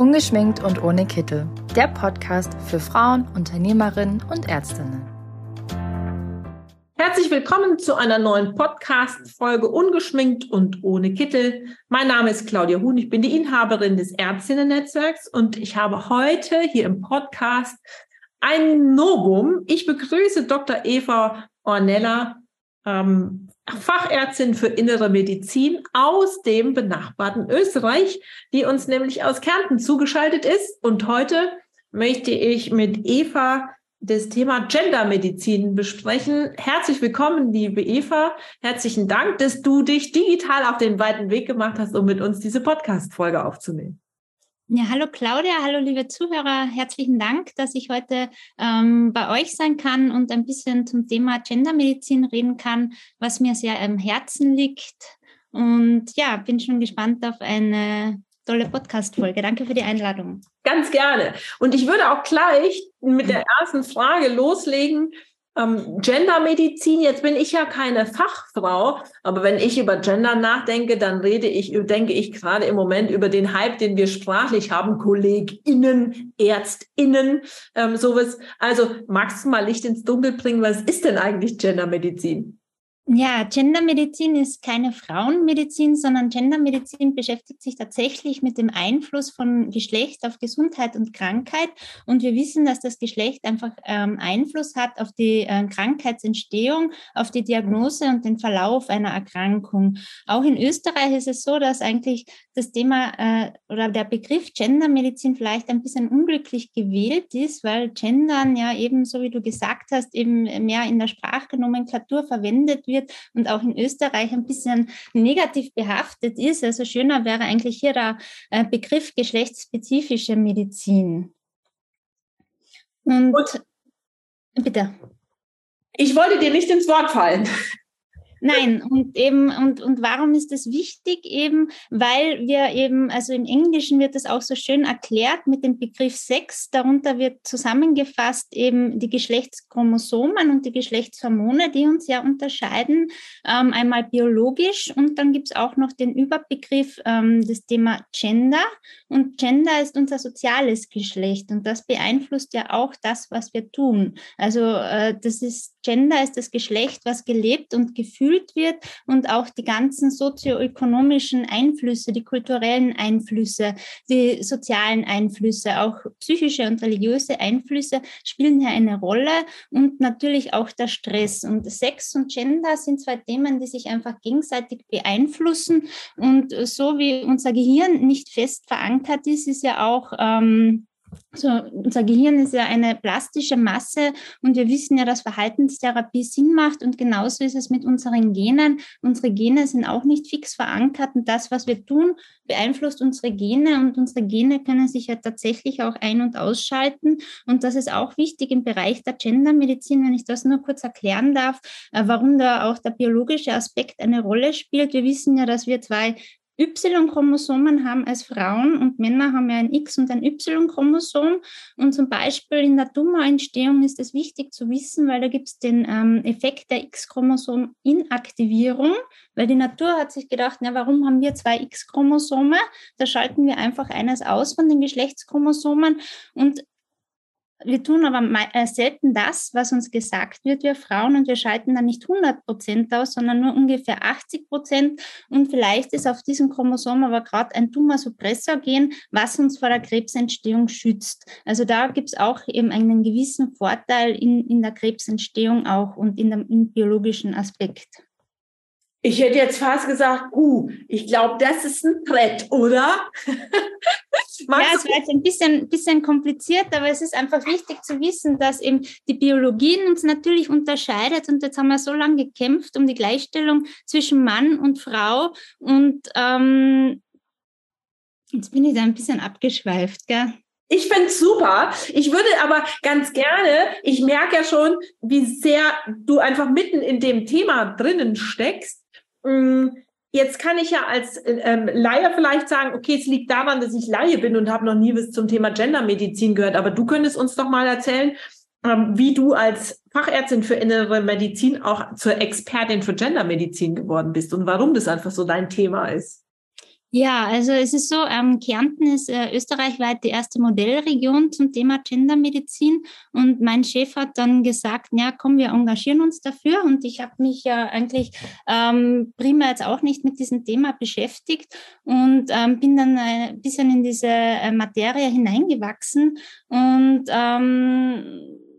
Ungeschminkt und ohne Kittel. Der Podcast für Frauen, Unternehmerinnen und Ärztinnen. Herzlich willkommen zu einer neuen Podcast-Folge Ungeschminkt und ohne Kittel. Mein Name ist Claudia Huhn. Ich bin die Inhaberin des Ärztinnen-Netzwerks und ich habe heute hier im Podcast ein Novum. Ich begrüße Dr. Eva Ornella, ähm, Fachärztin für innere Medizin aus dem benachbarten Österreich, die uns nämlich aus Kärnten zugeschaltet ist. Und heute möchte ich mit Eva das Thema Gendermedizin besprechen. Herzlich willkommen, liebe Eva. Herzlichen Dank, dass du dich digital auf den weiten Weg gemacht hast, um mit uns diese Podcast-Folge aufzunehmen. Ja, hallo Claudia, hallo liebe Zuhörer, herzlichen Dank, dass ich heute ähm, bei euch sein kann und ein bisschen zum Thema Gendermedizin reden kann, was mir sehr am Herzen liegt. Und ja, bin schon gespannt auf eine tolle Podcast-Folge. Danke für die Einladung. Ganz gerne. Und ich würde auch gleich mit der ersten Frage loslegen ähm, Gendermedizin, jetzt bin ich ja keine Fachfrau, aber wenn ich über Gender nachdenke, dann rede ich, denke ich gerade im Moment über den Hype, den wir sprachlich haben, KollegInnen, ÄrztInnen, ähm, sowas. Also magst du mal Licht ins Dunkel bringen, was ist denn eigentlich Gendermedizin? Ja, Gendermedizin ist keine Frauenmedizin, sondern Gendermedizin beschäftigt sich tatsächlich mit dem Einfluss von Geschlecht auf Gesundheit und Krankheit. Und wir wissen, dass das Geschlecht einfach ähm, Einfluss hat auf die äh, Krankheitsentstehung, auf die Diagnose und den Verlauf einer Erkrankung. Auch in Österreich ist es so, dass eigentlich das Thema äh, oder der Begriff Gendermedizin vielleicht ein bisschen unglücklich gewählt ist, weil Gendern ja eben, so wie du gesagt hast, eben mehr in der Sprachnomenklatur verwendet wird wird und auch in Österreich ein bisschen negativ behaftet ist. Also schöner wäre eigentlich hier der äh, Begriff geschlechtsspezifische Medizin. Und, und bitte. Ich wollte dir nicht ins Wort fallen. Nein, und eben, und, und warum ist das wichtig? Eben, weil wir eben, also im Englischen wird das auch so schön erklärt mit dem Begriff Sex. Darunter wird zusammengefasst eben die Geschlechtschromosomen und die Geschlechtshormone, die uns ja unterscheiden. Ähm, einmal biologisch und dann gibt es auch noch den Überbegriff, ähm, das Thema Gender. Und Gender ist unser soziales Geschlecht und das beeinflusst ja auch das, was wir tun. Also äh, das ist Gender ist das Geschlecht, was gelebt und gefühlt wird und auch die ganzen sozioökonomischen Einflüsse, die kulturellen Einflüsse, die sozialen Einflüsse, auch psychische und religiöse Einflüsse spielen hier eine Rolle und natürlich auch der Stress. Und Sex und Gender sind zwei Themen, die sich einfach gegenseitig beeinflussen und so wie unser Gehirn nicht fest verankert ist, ist ja auch ähm, so, unser Gehirn ist ja eine plastische Masse und wir wissen ja, dass Verhaltenstherapie Sinn macht und genauso ist es mit unseren Genen. Unsere Gene sind auch nicht fix verankert und das, was wir tun, beeinflusst unsere Gene und unsere Gene können sich ja tatsächlich auch ein- und ausschalten und das ist auch wichtig im Bereich der Gendermedizin, wenn ich das nur kurz erklären darf, äh, warum da auch der biologische Aspekt eine Rolle spielt. Wir wissen ja, dass wir zwei Y-Chromosomen haben als Frauen und Männer haben ja ein X- und ein Y-Chromosom. Und zum Beispiel in der Tumorentstehung ist es wichtig zu wissen, weil da gibt es den ähm, Effekt der X-Chromosom-Inaktivierung, weil die Natur hat sich gedacht, na, warum haben wir zwei X-Chromosome? Da schalten wir einfach eines aus von den Geschlechtschromosomen und wir tun aber äh, selten das, was uns gesagt wird, wir Frauen, und wir schalten dann nicht 100 Prozent aus, sondern nur ungefähr 80 Prozent. Und vielleicht ist auf diesem Chromosom aber gerade ein Tumor-Suppressor-Gen, was uns vor der Krebsentstehung schützt. Also da gibt es auch eben einen gewissen Vorteil in, in der Krebsentstehung auch und in dem im biologischen Aspekt. Ich hätte jetzt fast gesagt, uh, ich glaube, das ist ein Brett, oder? ja, es war jetzt ein bisschen, bisschen kompliziert, aber es ist einfach wichtig zu wissen, dass eben die Biologie uns natürlich unterscheidet. Und jetzt haben wir so lange gekämpft um die Gleichstellung zwischen Mann und Frau. Und ähm, jetzt bin ich da ein bisschen abgeschweift, gell? Ich finde es super. Ich würde aber ganz gerne, ich merke ja schon, wie sehr du einfach mitten in dem Thema drinnen steckst. Mm, Jetzt kann ich ja als ähm, Laie vielleicht sagen, okay, es liegt daran, dass ich Laie bin und habe noch nie was zum Thema Gendermedizin gehört. Aber du könntest uns doch mal erzählen, ähm, wie du als Fachärztin für innere Medizin auch zur Expertin für Gendermedizin geworden bist und warum das einfach so dein Thema ist. Ja, also es ist so, ähm, Kärnten ist äh, österreichweit die erste Modellregion zum Thema Gendermedizin. Und mein Chef hat dann gesagt, ja komm, wir engagieren uns dafür. Und ich habe mich ja eigentlich ähm, primär jetzt auch nicht mit diesem Thema beschäftigt und ähm, bin dann ein bisschen in diese äh, Materie hineingewachsen. Und ähm,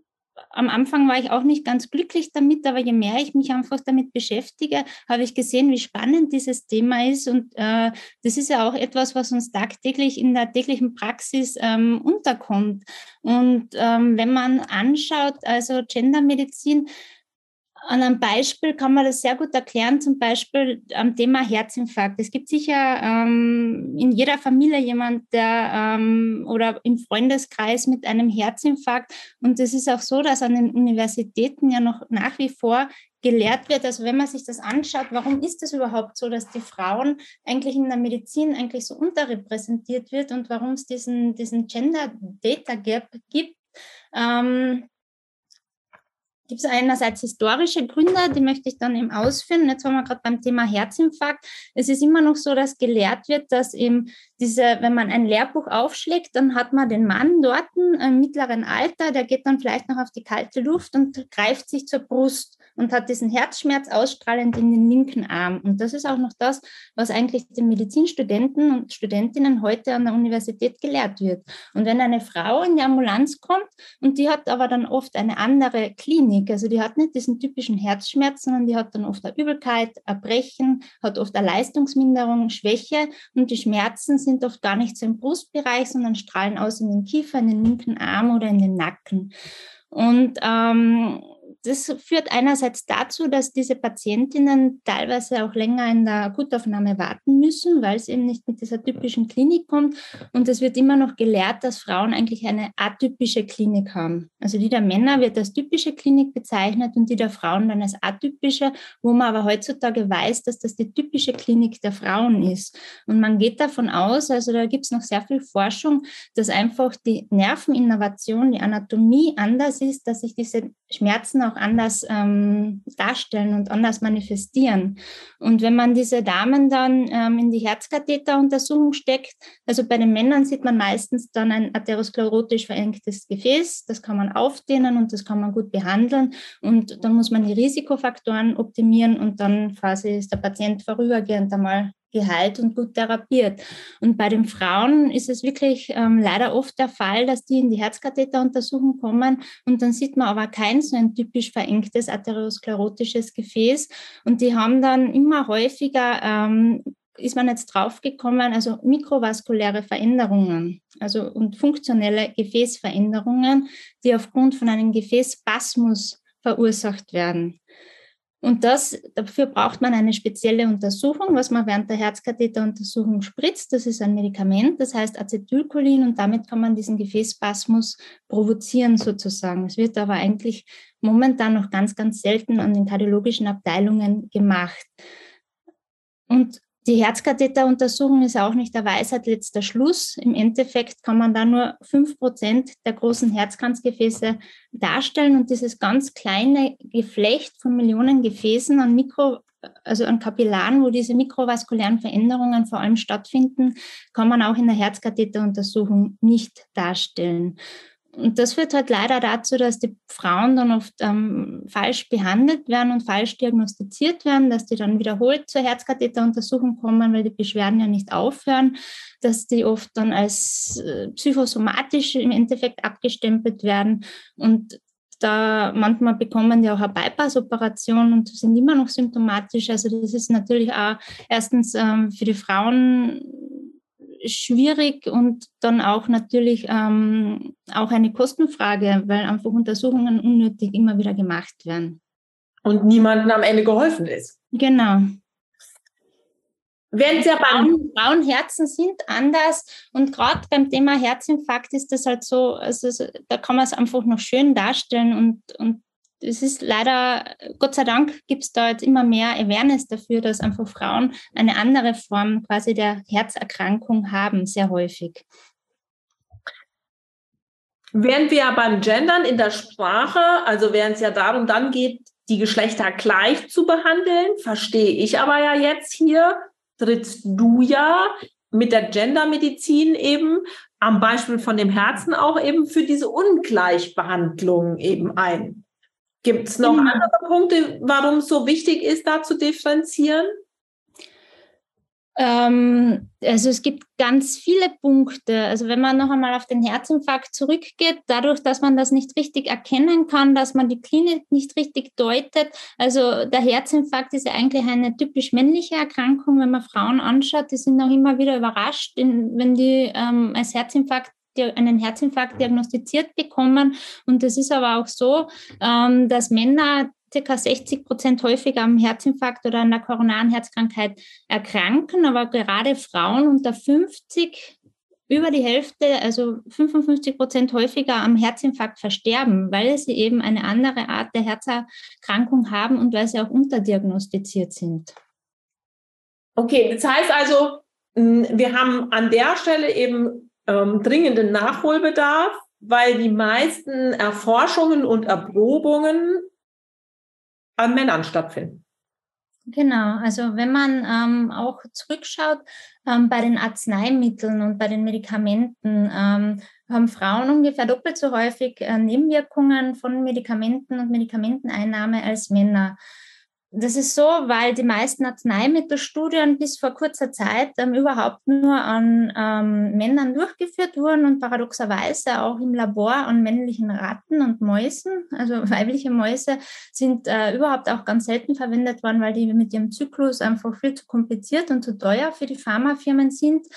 am Anfang war ich auch nicht ganz glücklich damit, aber je mehr ich mich einfach damit beschäftige, habe ich gesehen, wie spannend dieses Thema ist. Und äh, das ist ja auch etwas, was uns tagtäglich in der täglichen Praxis ähm, unterkommt. Und ähm, wenn man anschaut, also Gendermedizin, an einem Beispiel kann man das sehr gut erklären, zum Beispiel am Thema Herzinfarkt. Es gibt sicher ähm, in jeder Familie jemand, der ähm, oder im Freundeskreis mit einem Herzinfarkt. Und es ist auch so, dass an den Universitäten ja noch nach wie vor gelehrt wird. Also wenn man sich das anschaut, warum ist es überhaupt so, dass die Frauen eigentlich in der Medizin eigentlich so unterrepräsentiert wird und warum es diesen, diesen Gender Data Gap gibt? Ähm, gibt es einerseits historische Gründe, die möchte ich dann eben ausführen. Jetzt waren wir gerade beim Thema Herzinfarkt. Es ist immer noch so, dass gelehrt wird, dass eben diese, wenn man ein Lehrbuch aufschlägt, dann hat man den Mann dort im mittleren Alter, der geht dann vielleicht noch auf die kalte Luft und greift sich zur Brust und hat diesen Herzschmerz ausstrahlend in den linken Arm. Und das ist auch noch das, was eigentlich den Medizinstudenten und Studentinnen heute an der Universität gelehrt wird. Und wenn eine Frau in die Ambulanz kommt und die hat aber dann oft eine andere Klinik, Klinik. Also die hat nicht diesen typischen Herzschmerz, sondern die hat dann oft eine Übelkeit, Erbrechen, hat oft eine Leistungsminderung, Schwäche und die Schmerzen sind oft gar nicht so im Brustbereich, sondern strahlen aus in den Kiefer, in den linken Arm oder in den Nacken. Und ähm, das führt einerseits dazu, dass diese Patientinnen teilweise auch länger in der Akutaufnahme warten müssen, weil es eben nicht mit dieser typischen Klinik kommt. Und es wird immer noch gelehrt, dass Frauen eigentlich eine atypische Klinik haben. Also die der Männer wird als typische Klinik bezeichnet und die der Frauen dann als atypische, wo man aber heutzutage weiß, dass das die typische Klinik der Frauen ist. Und man geht davon aus, also da gibt es noch sehr viel Forschung, dass einfach die Nerveninnovation, die Anatomie anders ist, dass sich diese Schmerzen auch anders ähm, darstellen und anders manifestieren. Und wenn man diese Damen dann ähm, in die Herzkatheteruntersuchung steckt, also bei den Männern sieht man meistens dann ein atherosklerotisch verengtes Gefäß, das kann man aufdehnen und das kann man gut behandeln und dann muss man die Risikofaktoren optimieren und dann quasi ist der Patient vorübergehend einmal geheilt und gut therapiert. Und bei den Frauen ist es wirklich ähm, leider oft der Fall, dass die in die Herzkatheteruntersuchung kommen und dann sieht man aber kein so ein typisch verengtes atherosklerotisches Gefäß und die haben dann immer häufiger ähm, ist man jetzt draufgekommen, also mikrovaskuläre Veränderungen, also und funktionelle Gefäßveränderungen, die aufgrund von einem Gefäßspasmus verursacht werden. Und das, dafür braucht man eine spezielle Untersuchung, was man während der Herzkatheteruntersuchung spritzt. Das ist ein Medikament, das heißt Acetylcholin und damit kann man diesen Gefäßspasmus provozieren sozusagen. Es wird aber eigentlich momentan noch ganz, ganz selten an den kardiologischen Abteilungen gemacht. Und die Herzkatheteruntersuchung ist auch nicht der Weisheit letzter Schluss. Im Endeffekt kann man da nur fünf Prozent der großen Herzkranzgefäße darstellen und dieses ganz kleine Geflecht von Millionen Gefäßen an Mikro, also an Kapillaren, wo diese mikrovaskulären Veränderungen vor allem stattfinden, kann man auch in der Herzkatheteruntersuchung nicht darstellen. Und das führt halt leider dazu, dass die Frauen dann oft ähm, falsch behandelt werden und falsch diagnostiziert werden, dass die dann wiederholt zur Herzkatheteruntersuchung kommen, weil die Beschwerden ja nicht aufhören, dass die oft dann als äh, psychosomatisch im Endeffekt abgestempelt werden und da manchmal bekommen die auch eine Bypass-Operation und sind immer noch symptomatisch. Also das ist natürlich auch erstens ähm, für die Frauen schwierig und dann auch natürlich ähm, auch eine Kostenfrage, weil einfach Untersuchungen unnötig immer wieder gemacht werden. Und niemandem am Ende geholfen ist. Genau. Während ja beim Frauenherzen sind anders und gerade beim Thema Herzinfarkt ist das halt so, also da kann man es einfach noch schön darstellen und, und es ist leider, Gott sei Dank, gibt es da jetzt immer mehr Awareness dafür, dass einfach Frauen eine andere Form quasi der Herzerkrankung haben, sehr häufig. Während wir beim Gendern in der Sprache, also während es ja darum dann geht, die Geschlechter gleich zu behandeln, verstehe ich aber ja jetzt hier, trittst du ja mit der Gendermedizin eben am Beispiel von dem Herzen auch eben für diese Ungleichbehandlung eben ein. Gibt es noch andere Punkte, warum es so wichtig ist, da zu differenzieren? Ähm, also es gibt ganz viele Punkte. Also wenn man noch einmal auf den Herzinfarkt zurückgeht, dadurch, dass man das nicht richtig erkennen kann, dass man die Klinik nicht richtig deutet. Also der Herzinfarkt ist ja eigentlich eine typisch männliche Erkrankung. Wenn man Frauen anschaut, die sind auch immer wieder überrascht, wenn die ähm, als Herzinfarkt einen Herzinfarkt diagnostiziert bekommen. Und es ist aber auch so, ähm, dass Männer circa 60 Prozent häufiger am Herzinfarkt oder an der koronaren Herzkrankheit erkranken, aber gerade Frauen unter 50 über die Hälfte, also 55 Prozent häufiger am Herzinfarkt versterben, weil sie eben eine andere Art der Herzerkrankung haben und weil sie auch unterdiagnostiziert sind. Okay, das heißt also, wir haben an der Stelle eben ähm, dringenden Nachholbedarf, weil die meisten Erforschungen und Erprobungen an Männern stattfinden. Genau, also wenn man ähm, auch zurückschaut ähm, bei den Arzneimitteln und bei den Medikamenten, ähm, haben Frauen ungefähr doppelt so häufig äh, Nebenwirkungen von Medikamenten und Medikamenteneinnahme als Männer. Das ist so, weil die meisten Arzneimittelstudien bis vor kurzer Zeit ähm, überhaupt nur an ähm, Männern durchgeführt wurden und paradoxerweise auch im Labor an männlichen Ratten und Mäusen. Also weibliche Mäuse sind äh, überhaupt auch ganz selten verwendet worden, weil die mit ihrem Zyklus einfach viel zu kompliziert und zu teuer für die Pharmafirmen sind.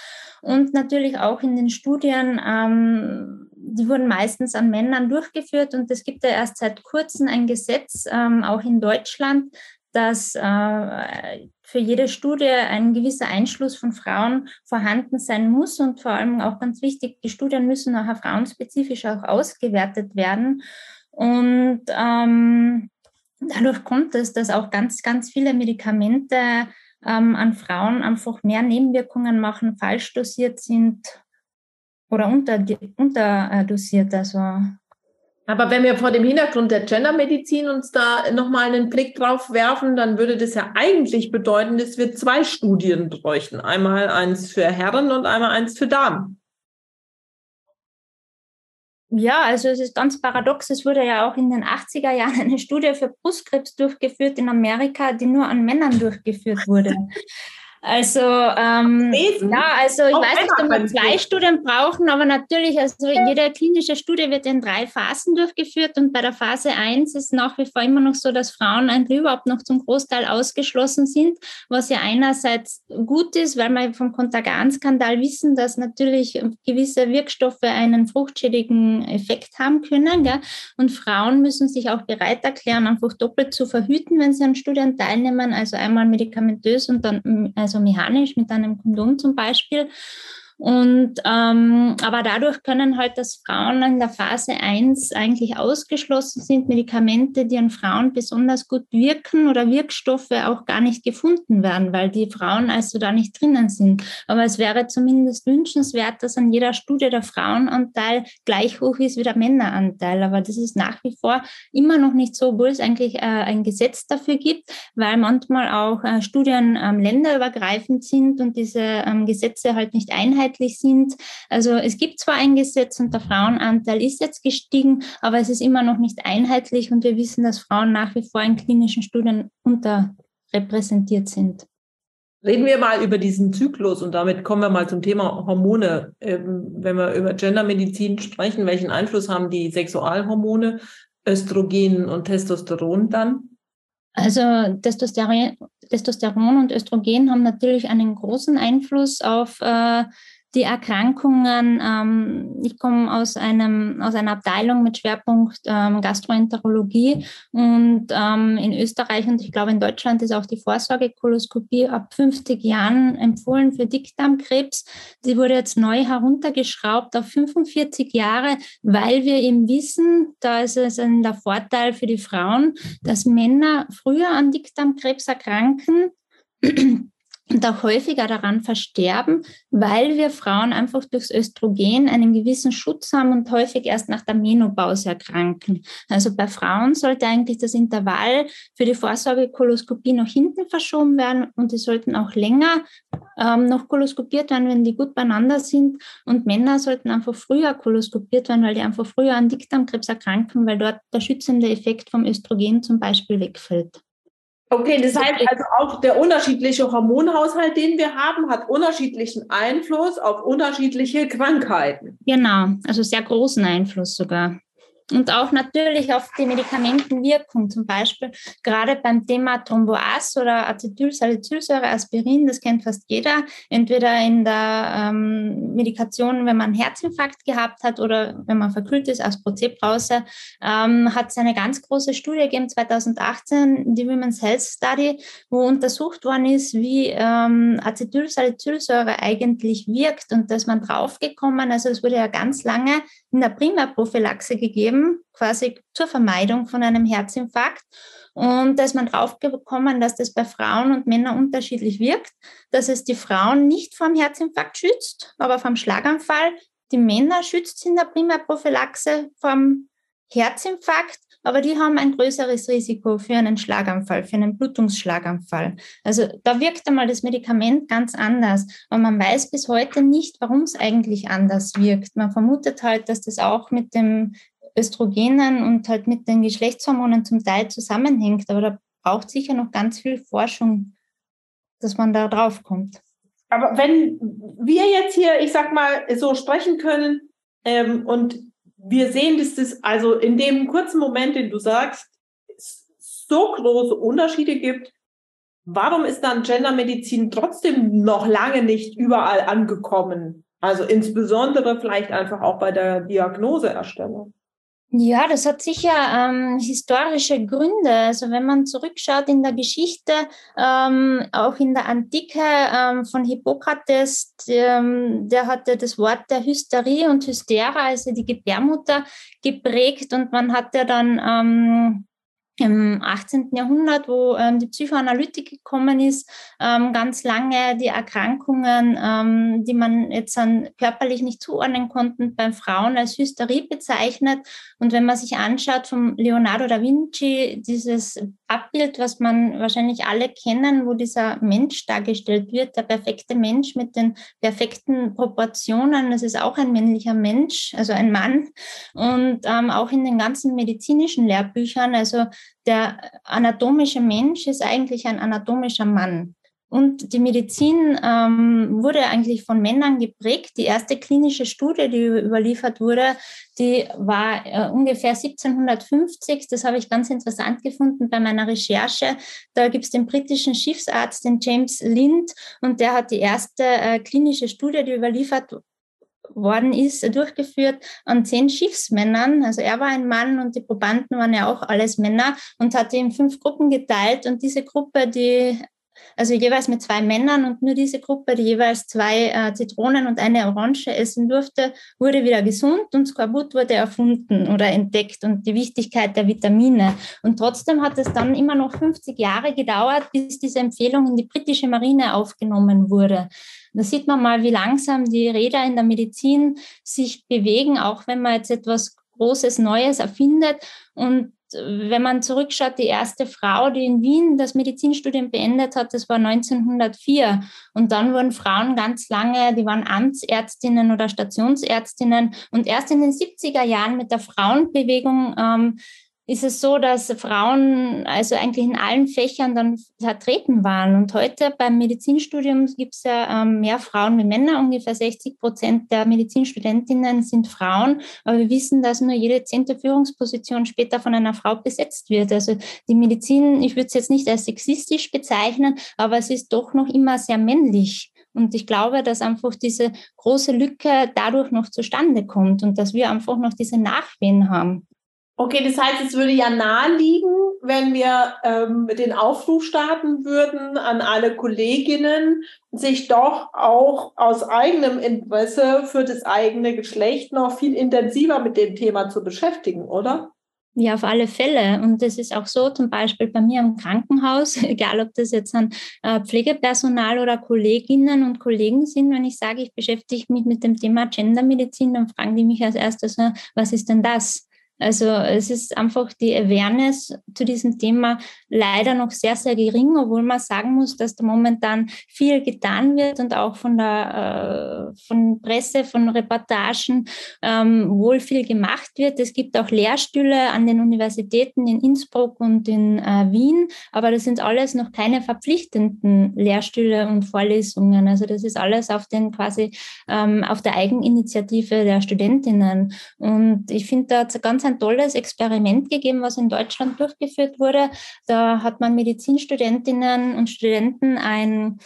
Und natürlich auch in den Studien ähm, die wurden meistens an Männern durchgeführt und es gibt ja erst seit kurzem ein Gesetz, ähm, auch in Deutschland, dass äh, für jede Studie ein gewisser Einschluss von Frauen vorhanden sein muss und vor allem auch ganz wichtig, die Studien müssen nachher frauenspezifisch auch ausgewertet werden. Und ähm, dadurch kommt es, dass auch ganz, ganz viele Medikamente ähm, an Frauen einfach mehr Nebenwirkungen machen, falsch dosiert sind oder unterdosiert. Unter, also aber wenn wir vor dem Hintergrund der Gendermedizin uns da nochmal einen Blick drauf werfen, dann würde das ja eigentlich bedeuten, dass wir zwei Studien bräuchten. Einmal eins für Herren und einmal eins für Damen. Ja, also es ist ganz paradox. Es wurde ja auch in den 80er Jahren eine Studie für Brustkrebs durchgeführt in Amerika, die nur an Männern durchgeführt wurde. Also ähm, ja, also ich Auch weiß nicht, ob wir zwei Studien brauchen, aber natürlich, also jede klinische Studie wird in drei Phasen durchgeführt und bei der Phase 1 ist nach wie vor immer noch so, dass Frauen eigentlich überhaupt noch zum Großteil ausgeschlossen sind, was ja einerseits gut ist, weil wir vom Kontergan-Skandal wissen, dass natürlich gewisse Wirkstoffe einen fruchtschädigen Effekt haben können. Gell? Und Frauen müssen sich auch bereit erklären, einfach doppelt zu verhüten, wenn sie an Studien teilnehmen, also einmal medikamentös und dann also also mechanisch mit einem Kondom zum Beispiel. Und ähm, aber dadurch können halt, dass Frauen in der Phase 1 eigentlich ausgeschlossen sind, Medikamente, die an Frauen besonders gut wirken oder Wirkstoffe auch gar nicht gefunden werden, weil die Frauen also da nicht drinnen sind. Aber es wäre zumindest wünschenswert, dass an jeder Studie der Frauenanteil gleich hoch ist wie der Männeranteil. Aber das ist nach wie vor immer noch nicht so, obwohl es eigentlich äh, ein Gesetz dafür gibt, weil manchmal auch äh, Studien ähm, länderübergreifend sind und diese ähm, Gesetze halt nicht einhalten einheitlich sind. Also es gibt zwar ein Gesetz und der Frauenanteil ist jetzt gestiegen, aber es ist immer noch nicht einheitlich und wir wissen, dass Frauen nach wie vor in klinischen Studien unterrepräsentiert sind. Reden wir mal über diesen Zyklus und damit kommen wir mal zum Thema Hormone. Ähm, wenn wir über Gendermedizin sprechen, welchen Einfluss haben die Sexualhormone, Östrogen und Testosteron dann? Also Testosteron, Testosteron und Östrogen haben natürlich einen großen Einfluss auf äh, die Erkrankungen. Ähm, ich komme aus, aus einer Abteilung mit Schwerpunkt ähm, Gastroenterologie und ähm, in Österreich und ich glaube in Deutschland ist auch die Vorsorgekoloskopie ab 50 Jahren empfohlen für Dickdarmkrebs. Die wurde jetzt neu heruntergeschraubt auf 45 Jahre, weil wir eben wissen, da ist es ein der Vorteil für die Frauen, dass Männer früher an Dickdarmkrebs erkranken und auch häufiger daran versterben, weil wir Frauen einfach durchs Östrogen einen gewissen Schutz haben und häufig erst nach der Menopause erkranken. Also bei Frauen sollte eigentlich das Intervall für die Vorsorgekoloskopie nach hinten verschoben werden und die sollten auch länger ähm, noch koloskopiert werden, wenn die gut beieinander sind. Und Männer sollten einfach früher koloskopiert werden, weil die einfach früher an Dickdarmkrebs erkranken, weil dort der schützende Effekt vom Östrogen zum Beispiel wegfällt. Okay, das heißt also auch der unterschiedliche Hormonhaushalt, den wir haben, hat unterschiedlichen Einfluss auf unterschiedliche Krankheiten. Genau, also sehr großen Einfluss sogar und auch natürlich auf die Medikamentenwirkung, zum Beispiel gerade beim Thema Thromboas oder Acetylsalicylsäure, Aspirin, das kennt fast jeder, entweder in der ähm, Medikation, wenn man einen Herzinfarkt gehabt hat oder wenn man verkühlt ist, aus Prozebrause, ähm, hat es eine ganz große Studie gegeben, 2018, die Women's Health Study, wo untersucht worden ist, wie ähm, Acetylsalicylsäure eigentlich wirkt und dass man draufgekommen, also es wurde ja ganz lange in der Primärprophylaxe gegeben, quasi zur Vermeidung von einem Herzinfarkt. Und da ist man draufgekommen, dass das bei Frauen und Männern unterschiedlich wirkt, dass es die Frauen nicht vom Herzinfarkt schützt, aber vom Schlaganfall. Die Männer schützt in der Primärprophylaxe vom Herzinfarkt aber die haben ein größeres Risiko für einen Schlaganfall, für einen Blutungsschlaganfall. Also da wirkt einmal das Medikament ganz anders. Und man weiß bis heute nicht, warum es eigentlich anders wirkt. Man vermutet halt, dass das auch mit dem Östrogenen und halt mit den Geschlechtshormonen zum Teil zusammenhängt. Aber da braucht sicher noch ganz viel Forschung, dass man da drauf kommt. Aber wenn wir jetzt hier, ich sag mal, so sprechen können ähm, und wir sehen, dass das also in dem kurzen Moment, den du sagst, so große Unterschiede gibt. Warum ist dann Gendermedizin trotzdem noch lange nicht überall angekommen? Also insbesondere vielleicht einfach auch bei der Diagnoseerstellung. Ja, das hat sicher ähm, historische Gründe. Also wenn man zurückschaut in der Geschichte, ähm, auch in der Antike ähm, von Hippokrates, ähm, der hatte das Wort der Hysterie und Hystera, also die Gebärmutter, geprägt und man hat ja dann ähm, im 18. Jahrhundert, wo ähm, die Psychoanalytik gekommen ist, ähm, ganz lange die Erkrankungen, ähm, die man jetzt an körperlich nicht zuordnen konnte, bei Frauen als Hysterie bezeichnet. Und wenn man sich anschaut vom Leonardo da Vinci, dieses Abbild, was man wahrscheinlich alle kennen, wo dieser Mensch dargestellt wird, der perfekte Mensch mit den perfekten Proportionen. Das ist auch ein männlicher Mensch, also ein Mann. Und ähm, auch in den ganzen medizinischen Lehrbüchern, also der anatomische Mensch ist eigentlich ein anatomischer Mann. Und die Medizin ähm, wurde eigentlich von Männern geprägt. Die erste klinische Studie, die überliefert wurde, die war äh, ungefähr 1750. Das habe ich ganz interessant gefunden bei meiner Recherche. Da gibt es den britischen Schiffsarzt, den James Lind, und der hat die erste äh, klinische Studie, die überliefert worden ist, durchgeführt an zehn Schiffsmännern. Also er war ein Mann und die Probanden waren ja auch alles Männer und hat die in fünf Gruppen geteilt. Und diese Gruppe, die also jeweils mit zwei Männern und nur diese Gruppe, die jeweils zwei äh, Zitronen und eine Orange essen durfte, wurde wieder gesund und Skorbut wurde erfunden oder entdeckt und die Wichtigkeit der Vitamine. Und trotzdem hat es dann immer noch 50 Jahre gedauert, bis diese Empfehlung in die britische Marine aufgenommen wurde. Da sieht man mal, wie langsam die Räder in der Medizin sich bewegen, auch wenn man jetzt etwas Großes Neues erfindet. Und wenn man zurückschaut, die erste Frau, die in Wien das Medizinstudium beendet hat, das war 1904. Und dann wurden Frauen ganz lange, die waren Amtsärztinnen oder Stationsärztinnen. Und erst in den 70er Jahren mit der Frauenbewegung ähm, ist es so, dass Frauen also eigentlich in allen Fächern dann vertreten waren. Und heute beim Medizinstudium gibt es ja ähm, mehr Frauen wie Männer. Ungefähr 60 Prozent der Medizinstudentinnen sind Frauen. Aber wir wissen, dass nur jede zehnte Führungsposition später von einer Frau besetzt wird. Also die Medizin, ich würde es jetzt nicht als sexistisch bezeichnen, aber es ist doch noch immer sehr männlich. Und ich glaube, dass einfach diese große Lücke dadurch noch zustande kommt und dass wir einfach noch diese Nachwehen haben. Okay, das heißt, es würde ja naheliegen, wenn wir ähm, den Aufruf starten würden an alle Kolleginnen, sich doch auch aus eigenem Interesse für das eigene Geschlecht noch viel intensiver mit dem Thema zu beschäftigen, oder? Ja, auf alle Fälle. Und das ist auch so, zum Beispiel bei mir im Krankenhaus, egal ob das jetzt ein äh, Pflegepersonal oder Kolleginnen und Kollegen sind, wenn ich sage, ich beschäftige mich mit dem Thema Gendermedizin, dann fragen die mich als erstes, was ist denn das? Also es ist einfach die Awareness zu diesem Thema leider noch sehr, sehr gering, obwohl man sagen muss, dass da momentan viel getan wird und auch von der äh, von Presse, von Reportagen ähm, wohl viel gemacht wird. Es gibt auch Lehrstühle an den Universitäten in Innsbruck und in äh, Wien, aber das sind alles noch keine verpflichtenden Lehrstühle und Vorlesungen. Also das ist alles auf den quasi ähm, auf der Eigeninitiative der Studentinnen. Und ich finde da ganz ein tolles Experiment gegeben, was in Deutschland durchgeführt wurde. Da hat man Medizinstudentinnen und Studenten ein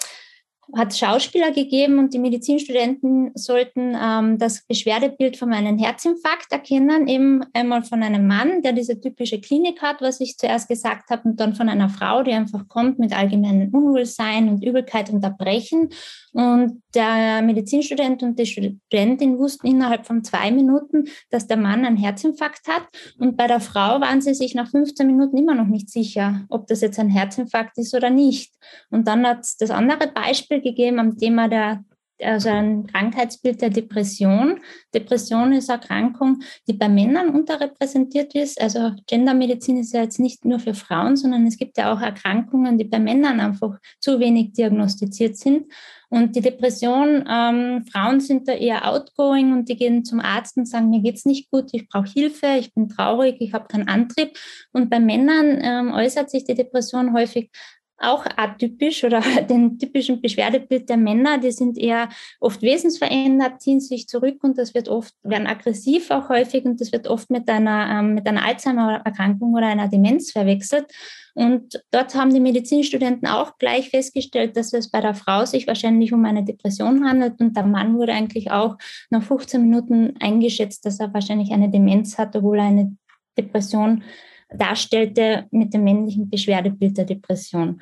hat Schauspieler gegeben und die Medizinstudenten sollten ähm, das Beschwerdebild von einem Herzinfarkt erkennen, eben einmal von einem Mann, der diese typische Klinik hat, was ich zuerst gesagt habe, und dann von einer Frau, die einfach kommt mit allgemeinem Unwohlsein und Übelkeit und Erbrechen. Und der Medizinstudent und die Studentin wussten innerhalb von zwei Minuten, dass der Mann einen Herzinfarkt hat. Und bei der Frau waren sie sich nach 15 Minuten immer noch nicht sicher, ob das jetzt ein Herzinfarkt ist oder nicht. Und dann hat das andere Beispiel gegeben am Thema der also ein Krankheitsbild der Depression. Depression ist eine Erkrankung, die bei Männern unterrepräsentiert ist. Also Gendermedizin ist ja jetzt nicht nur für Frauen, sondern es gibt ja auch Erkrankungen, die bei Männern einfach zu wenig diagnostiziert sind. Und die Depression, ähm, Frauen sind da eher outgoing und die gehen zum Arzt und sagen, mir geht's nicht gut, ich brauche Hilfe, ich bin traurig, ich habe keinen Antrieb. Und bei Männern ähm, äußert sich die Depression häufig auch atypisch oder den typischen Beschwerdebild der Männer, die sind eher oft wesensverändert, ziehen sich zurück und das wird oft, werden aggressiv auch häufig und das wird oft mit einer, ähm, mit einer Alzheimer-Erkrankung oder einer Demenz verwechselt. Und dort haben die Medizinstudenten auch gleich festgestellt, dass es bei der Frau sich wahrscheinlich um eine Depression handelt und der Mann wurde eigentlich auch nach 15 Minuten eingeschätzt, dass er wahrscheinlich eine Demenz hat, obwohl er eine Depression darstellte mit dem männlichen Beschwerdebild der Depression.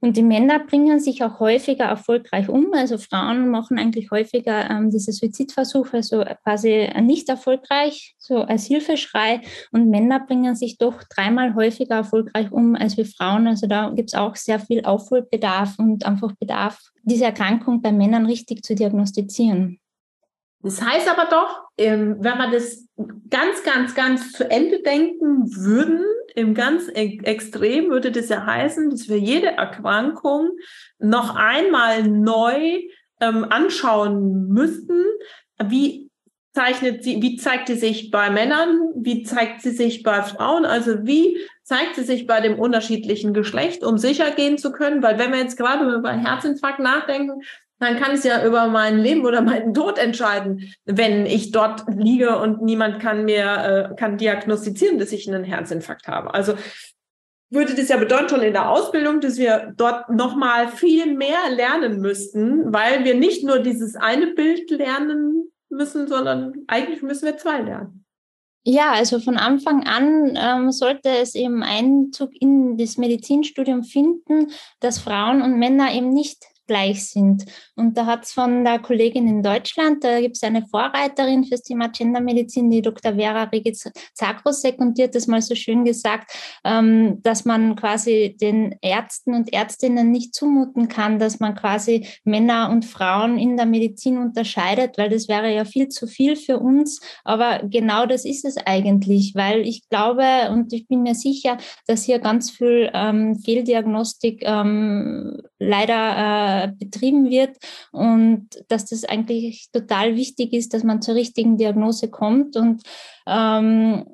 Und die Männer bringen sich auch häufiger erfolgreich um. Also Frauen machen eigentlich häufiger ähm, diese Suizidversuche, also quasi nicht erfolgreich, so als Hilfeschrei. Und Männer bringen sich doch dreimal häufiger erfolgreich um als wir Frauen. Also da gibt es auch sehr viel Aufholbedarf und einfach Bedarf, diese Erkrankung bei Männern richtig zu diagnostizieren. Das heißt aber doch, ähm, wenn man das ganz, ganz, ganz zu Ende denken würden, im ganz Extrem würde das ja heißen, dass wir jede Erkrankung noch einmal neu ähm, anschauen müssten. Wie zeichnet sie, wie zeigt sie sich bei Männern? Wie zeigt sie sich bei Frauen? Also wie zeigt sie sich bei dem unterschiedlichen Geschlecht, um sicher gehen zu können? Weil wenn wir jetzt gerade über Herzinfarkt nachdenken, dann kann ich ja über mein Leben oder meinen Tod entscheiden, wenn ich dort liege und niemand kann mir äh, kann diagnostizieren, dass ich einen Herzinfarkt habe. Also würde das ja bedeuten schon in der Ausbildung, dass wir dort noch mal viel mehr lernen müssten, weil wir nicht nur dieses eine Bild lernen müssen, sondern eigentlich müssen wir zwei lernen. Ja, also von Anfang an ähm, sollte es eben Einzug in das Medizinstudium finden, dass Frauen und Männer eben nicht gleich sind. Und da hat es von der Kollegin in Deutschland, da gibt es eine Vorreiterin fürs Thema Gendermedizin, die Dr. Vera Regiz-Zakrosek, und die hat das mal so schön gesagt, ähm, dass man quasi den Ärzten und Ärztinnen nicht zumuten kann, dass man quasi Männer und Frauen in der Medizin unterscheidet, weil das wäre ja viel zu viel für uns. Aber genau das ist es eigentlich, weil ich glaube und ich bin mir sicher, dass hier ganz viel ähm, Fehldiagnostik ähm, leider äh, betrieben wird und dass das eigentlich total wichtig ist, dass man zur richtigen Diagnose kommt. Und ähm,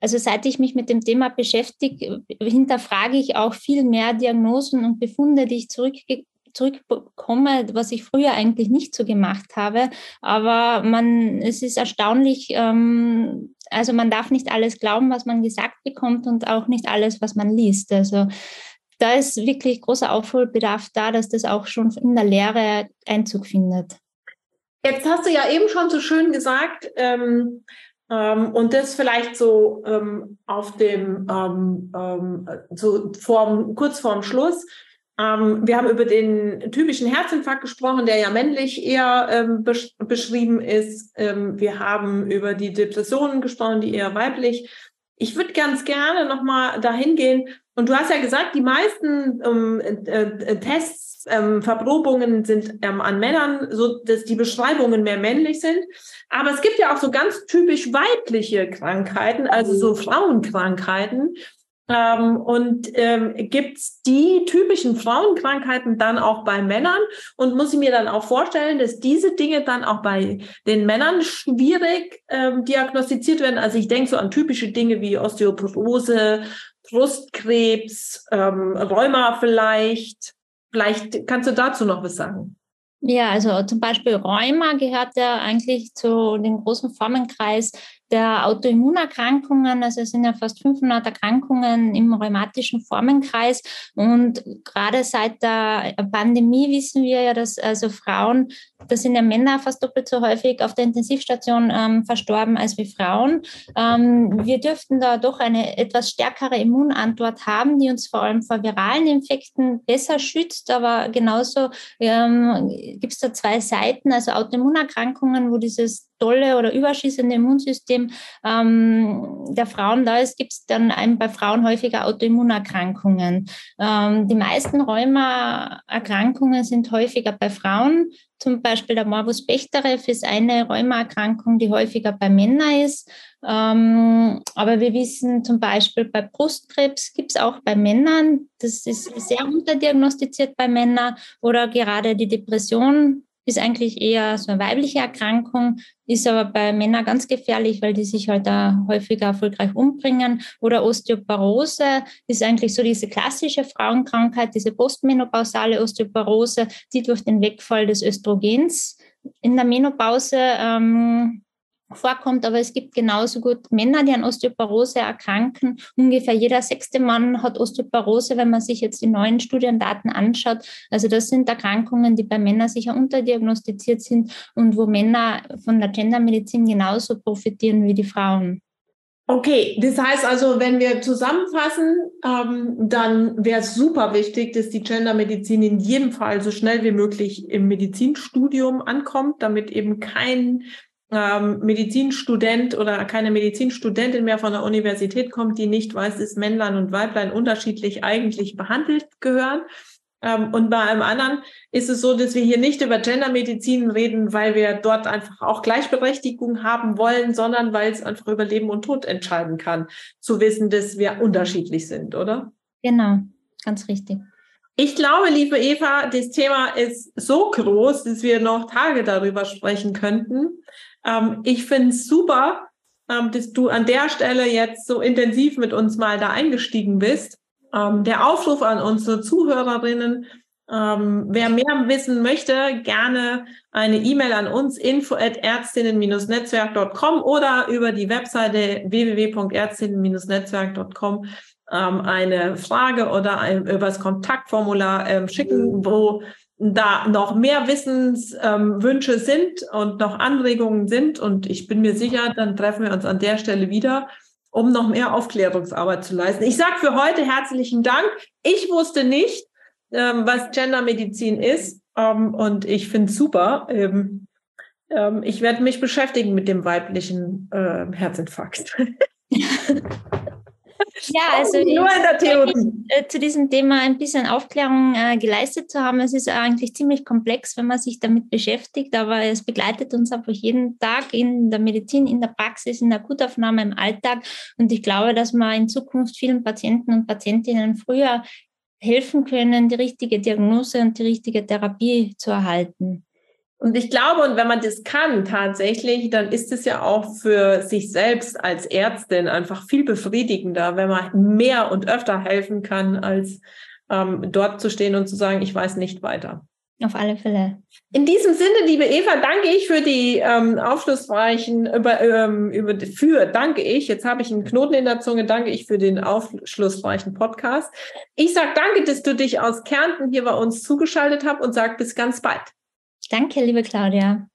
also seit ich mich mit dem Thema beschäftige, hinterfrage ich auch viel mehr Diagnosen und Befunde, die ich zurückge zurückbekomme, was ich früher eigentlich nicht so gemacht habe. Aber man, es ist erstaunlich, ähm, also man darf nicht alles glauben, was man gesagt bekommt und auch nicht alles, was man liest. Also da ist wirklich großer Aufholbedarf da, dass das auch schon in der Lehre Einzug findet. Jetzt hast du ja eben schon so schön gesagt, ähm, ähm, und das vielleicht so ähm, auf dem ähm, ähm, so vorm, kurz vorm Schluss. Ähm, wir haben über den typischen Herzinfarkt gesprochen, der ja männlich eher besch beschrieben ist. wir haben über die Depressionen gesprochen, die eher weiblich Ich würde ganz gerne nochmal dahin gehen. Und du hast ja gesagt, die meisten ähm, äh, äh, Tests, ähm, Verprobungen sind ähm, an Männern, so dass die Beschreibungen mehr männlich sind. Aber es gibt ja auch so ganz typisch weibliche Krankheiten, also so Frauenkrankheiten. Ähm, und ähm, gibt es die typischen Frauenkrankheiten dann auch bei Männern? Und muss ich mir dann auch vorstellen, dass diese Dinge dann auch bei den Männern schwierig ähm, diagnostiziert werden? Also ich denke so an typische Dinge wie Osteoporose, Brustkrebs, ähm, Rheuma vielleicht. Vielleicht kannst du dazu noch was sagen. Ja, also zum Beispiel Rheuma gehört ja eigentlich zu dem großen Formenkreis der Autoimmunerkrankungen. Also es sind ja fast 500 Erkrankungen im rheumatischen Formenkreis. Und gerade seit der Pandemie wissen wir ja, dass also Frauen, da sind ja Männer fast doppelt so häufig auf der Intensivstation ähm, verstorben als wie Frauen. Ähm, wir dürften da doch eine etwas stärkere Immunantwort haben, die uns vor allem vor viralen Infekten besser schützt. Aber genauso ähm, gibt es da zwei Seiten, also Autoimmunerkrankungen, wo dieses tolle oder überschießende Immunsystem ähm, der Frauen da ist, gibt es dann bei Frauen häufiger Autoimmunerkrankungen. Ähm, die meisten Rheumaerkrankungen sind häufiger bei Frauen. Zum Beispiel der Morbus Bechterew ist eine Rheumaerkrankung, die häufiger bei Männern ist. Ähm, aber wir wissen zum Beispiel bei Brustkrebs gibt es auch bei Männern. Das ist sehr unterdiagnostiziert bei Männern oder gerade die Depression ist eigentlich eher so eine weibliche Erkrankung, ist aber bei Männern ganz gefährlich, weil die sich halt da häufiger erfolgreich umbringen. Oder Osteoporose ist eigentlich so diese klassische Frauenkrankheit, diese postmenopausale Osteoporose, die durch den Wegfall des Östrogens in der Menopause ähm, vorkommt, aber es gibt genauso gut Männer, die an Osteoporose erkranken. Ungefähr jeder sechste Mann hat Osteoporose, wenn man sich jetzt die neuen Studiendaten anschaut. Also das sind Erkrankungen, die bei Männern sicher unterdiagnostiziert sind und wo Männer von der Gendermedizin genauso profitieren wie die Frauen. Okay, das heißt also, wenn wir zusammenfassen, ähm, dann wäre es super wichtig, dass die Gendermedizin in jedem Fall so schnell wie möglich im Medizinstudium ankommt, damit eben kein ähm, Medizinstudent oder keine Medizinstudentin mehr von der Universität kommt, die nicht weiß, dass Männlein und Weiblein unterschiedlich eigentlich behandelt gehören. Ähm, und bei einem anderen ist es so, dass wir hier nicht über Gendermedizin reden, weil wir dort einfach auch Gleichberechtigung haben wollen, sondern weil es einfach über Leben und Tod entscheiden kann, zu wissen, dass wir unterschiedlich sind, oder? Genau, ganz richtig. Ich glaube, liebe Eva, das Thema ist so groß, dass wir noch Tage darüber sprechen könnten. Ähm, ich finde es super, ähm, dass du an der Stelle jetzt so intensiv mit uns mal da eingestiegen bist. Ähm, der Aufruf an unsere Zuhörerinnen, ähm, wer mehr wissen möchte, gerne eine E-Mail an uns info at ärztinnen-netzwerk.com oder über die Webseite www.ärztinnen-netzwerk.com ähm, eine Frage oder ein, über das Kontaktformular ähm, schicken, wo da noch mehr Wissenswünsche ähm, sind und noch Anregungen sind. Und ich bin mir sicher, dann treffen wir uns an der Stelle wieder, um noch mehr Aufklärungsarbeit zu leisten. Ich sage für heute herzlichen Dank. Ich wusste nicht, ähm, was Gendermedizin ist. Ähm, und ich finde es super. Ähm, ähm, ich werde mich beschäftigen mit dem weiblichen äh, Herzinfarkt. Ja, also nur in der Theorie. Äh, zu diesem Thema ein bisschen Aufklärung äh, geleistet zu haben. Es ist eigentlich ziemlich komplex, wenn man sich damit beschäftigt, aber es begleitet uns einfach jeden Tag in der Medizin, in der Praxis, in der Gutaufnahme, im Alltag. Und ich glaube, dass man in Zukunft vielen Patienten und Patientinnen früher helfen können, die richtige Diagnose und die richtige Therapie zu erhalten. Und ich glaube, und wenn man das kann tatsächlich, dann ist es ja auch für sich selbst als Ärztin einfach viel befriedigender, wenn man mehr und öfter helfen kann, als ähm, dort zu stehen und zu sagen, ich weiß nicht weiter. Auf alle Fälle. In diesem Sinne, liebe Eva, danke ich für die ähm, aufschlussreichen, über, ähm, über, für, danke ich, jetzt habe ich einen Knoten in der Zunge, danke ich für den aufschlussreichen Podcast. Ich sage danke, dass du dich aus Kärnten hier bei uns zugeschaltet hast und sag bis ganz bald. Danke, liebe Claudia.